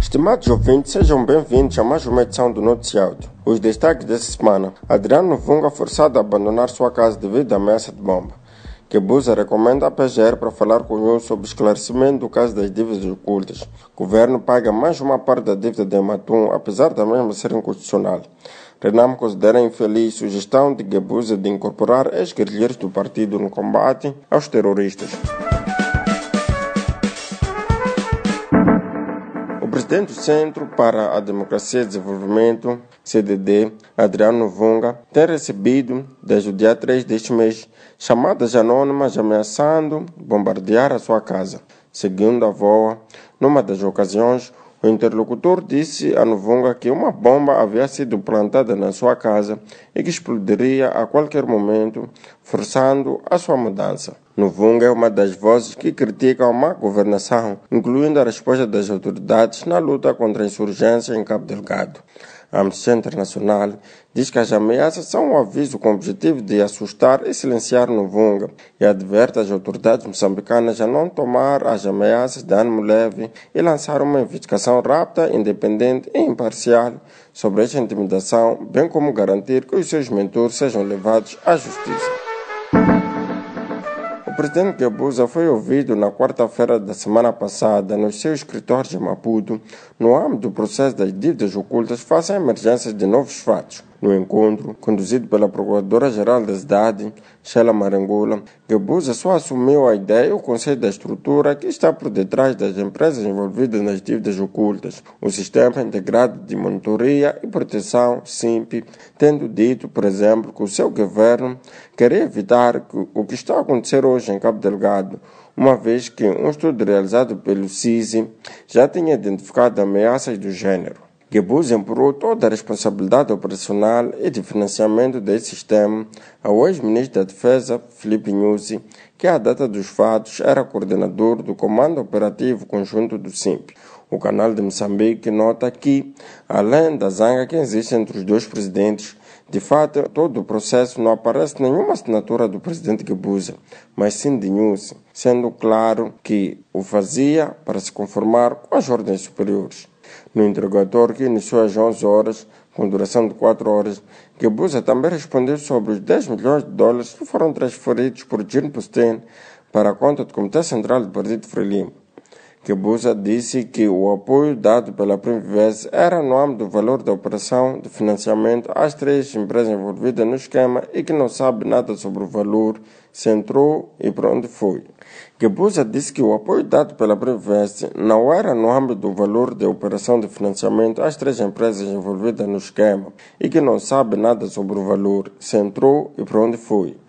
Estimados ouvintes, sejam bem-vindos a mais uma edição do Noticiário. Os destaques dessa semana. Adriano Vunga forçado a abandonar sua casa devido à ameaça de bomba. Kebusa recomenda a PGR para falar com o sobre esclarecimento do caso das dívidas ocultas. O governo paga mais uma parte da dívida de Matum, apesar da mesma ser inconstitucional. Renam considera infeliz sugestão de Gebusa de incorporar ex-guerrilheiros do partido no combate aos terroristas. Presidente do Centro para a Democracia e Desenvolvimento, CDD, Adriano Vunga, tem recebido, desde o dia 3 deste mês, chamadas anônimas ameaçando bombardear a sua casa. Segundo a VOA, numa das ocasiões, o interlocutor disse a Novunga que uma bomba havia sido plantada na sua casa e que explodiria a qualquer momento, forçando a sua mudança. Novunga é uma das vozes que criticam a má governação, incluindo a resposta das autoridades na luta contra a insurgência em Cabo Delgado. Amnistia Internacional diz que as ameaças são um aviso com o objetivo de assustar e silenciar Novunga e adverte as autoridades moçambicanas a não tomar as ameaças de ânimo leve e lançar uma investigação rápida, independente e imparcial sobre esta intimidação, bem como garantir que os seus mentores sejam levados à justiça. O presidente Gabusa foi ouvido na quarta-feira da semana passada no seu escritório de Maputo, no âmbito do processo das dívidas ocultas face à emergência de novos fatos. No encontro, conduzido pela Procuradora-Geral da cidade, Sheila Marangula, Gabusa só assumiu a ideia e o conceito da estrutura que está por detrás das empresas envolvidas nas dívidas ocultas, o Sistema Integrado de Monitoria e Proteção, SIMP, tendo dito, por exemplo, que o seu governo quer evitar que o que está a acontecer hoje em Cabo Delgado, uma vez que um estudo realizado pelo CISI já tinha identificado ameaças do gênero. Gebus empurrou toda a responsabilidade operacional e de financiamento desse sistema ao ex-ministro da Defesa, Felipe Nussi, que à data dos fatos era coordenador do Comando Operativo Conjunto do SIMP. O canal de Moçambique nota que, além da zanga que existe entre os dois presidentes, de fato, todo o processo não aparece nenhuma assinatura do presidente Gebuza, mas sim de Nussi, sendo claro que o fazia para se conformar com as ordens superiores. No interrogatório que iniciou às 11 horas, com duração de 4 horas, Gebuza também respondeu sobre os 10 milhões de dólares que foram transferidos por Jean Postin para a conta do Comitê Central do Partido Frelimo. Gebuza disse que o apoio dado pela Primvest era no âmbito do valor da operação de financiamento às três empresas envolvidas no esquema e que não sabe nada sobre o valor, se entrou e para onde foi. Gebuza disse que o apoio dado pela Prevest não era no âmbito do valor da operação de financiamento às três empresas envolvidas no esquema e que não sabe nada sobre o valor, se entrou e para onde foi.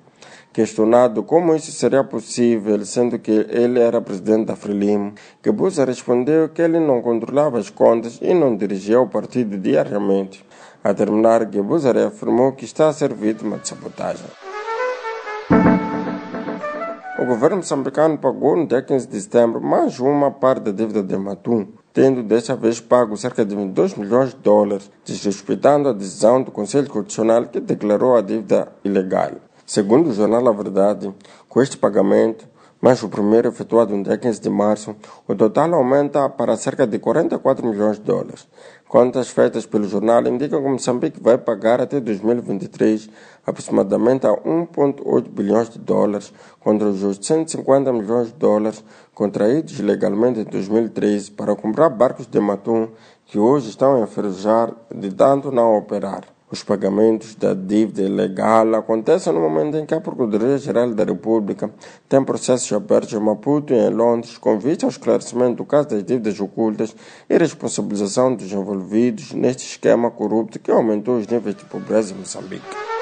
Questionado como isso seria possível, sendo que ele era presidente da Frelimo, Gebuza respondeu que ele não controlava as contas e não dirigia o partido diariamente. A terminar, Gebuza reafirmou que está a ser vítima de sabotagem. O governo moçambicano pagou no dia 15 de setembro mais uma parte da dívida de Matum, tendo desta vez pago cerca de 22 milhões de dólares, desrespeitando a decisão do Conselho Constitucional que declarou a dívida ilegal. Segundo o jornal A Verdade, com este pagamento, mais o primeiro efetuado no dia 15 de março, o total aumenta para cerca de 44 milhões de dólares. Contas feitas pelo jornal indicam que Moçambique vai pagar até 2023 aproximadamente a 1,8 bilhões de dólares contra os 850 milhões de dólares contraídos legalmente em 2013 para comprar barcos de matum que hoje estão a enferrujar de tanto não operar. Os pagamentos da dívida ilegal acontecem no momento em que a Procuradoria-Geral da República tem processos abertos em Maputo e em Londres com vista ao esclarecimento do caso das dívidas ocultas e responsabilização dos envolvidos neste esquema corrupto que aumentou os níveis de pobreza em Moçambique.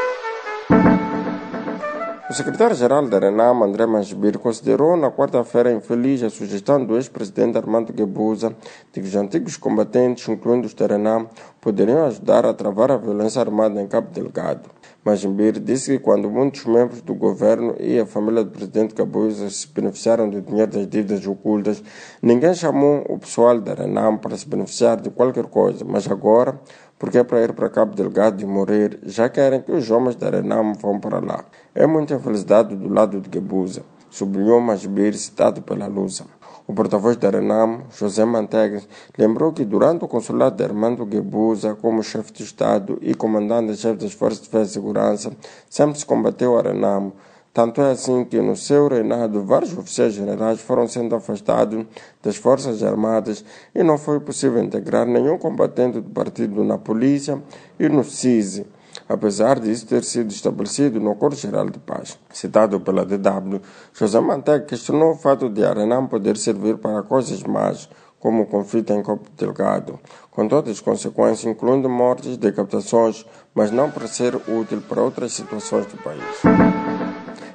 O secretário-geral da RENAM, André Manjibir, considerou na quarta-feira infeliz a sugestão do ex-presidente Armando Guebuza de que os antigos combatentes, incluindo os da RENAM, poderiam ajudar a travar a violência armada em Cabo Delgado. Manjibir disse que quando muitos membros do governo e a família do presidente Guebuza se beneficiaram do dinheiro das dívidas ocultas, ninguém chamou o pessoal da RENAM para se beneficiar de qualquer coisa, mas agora porque é para ir para Cabo Delgado e morrer, já querem que os homens da Renam vão para lá. É muita infelicidade do lado de Gebuza, sublinhou Masbir, citado pela Lusa. O porta-voz da Renamo, José Mantegas, lembrou que durante o consulado de Armando Guebuza, como chefe de Estado e comandante-chefe das Forças de Defesa e Segurança, sempre se combateu a Renamo. Tanto é assim que no seu reinado vários oficiais generais foram sendo afastados das Forças Armadas e não foi possível integrar nenhum combatente do partido na polícia e no CISI apesar disso ter sido estabelecido no Acordo Geral de Paz. Citado pela DW, José Mantega questionou o fato de Arenam poder servir para coisas más, como o conflito em Copo Delgado, com todas as consequências, incluindo mortes, decapitações, mas não para ser útil para outras situações do país.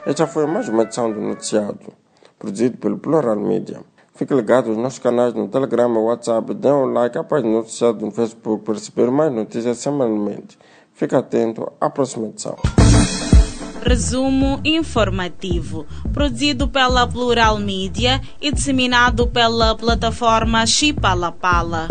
Esta foi mais uma edição do Noticiado, produzido pelo Plural Media. Fique ligado aos nossos canais no Telegram e WhatsApp, dê um like à página do Noticiado no Facebook para receber mais notícias semanalmente. Fique atento à próxima edição. Resumo informativo, produzido pela Plural Mídia e disseminado pela plataforma Chipalapala.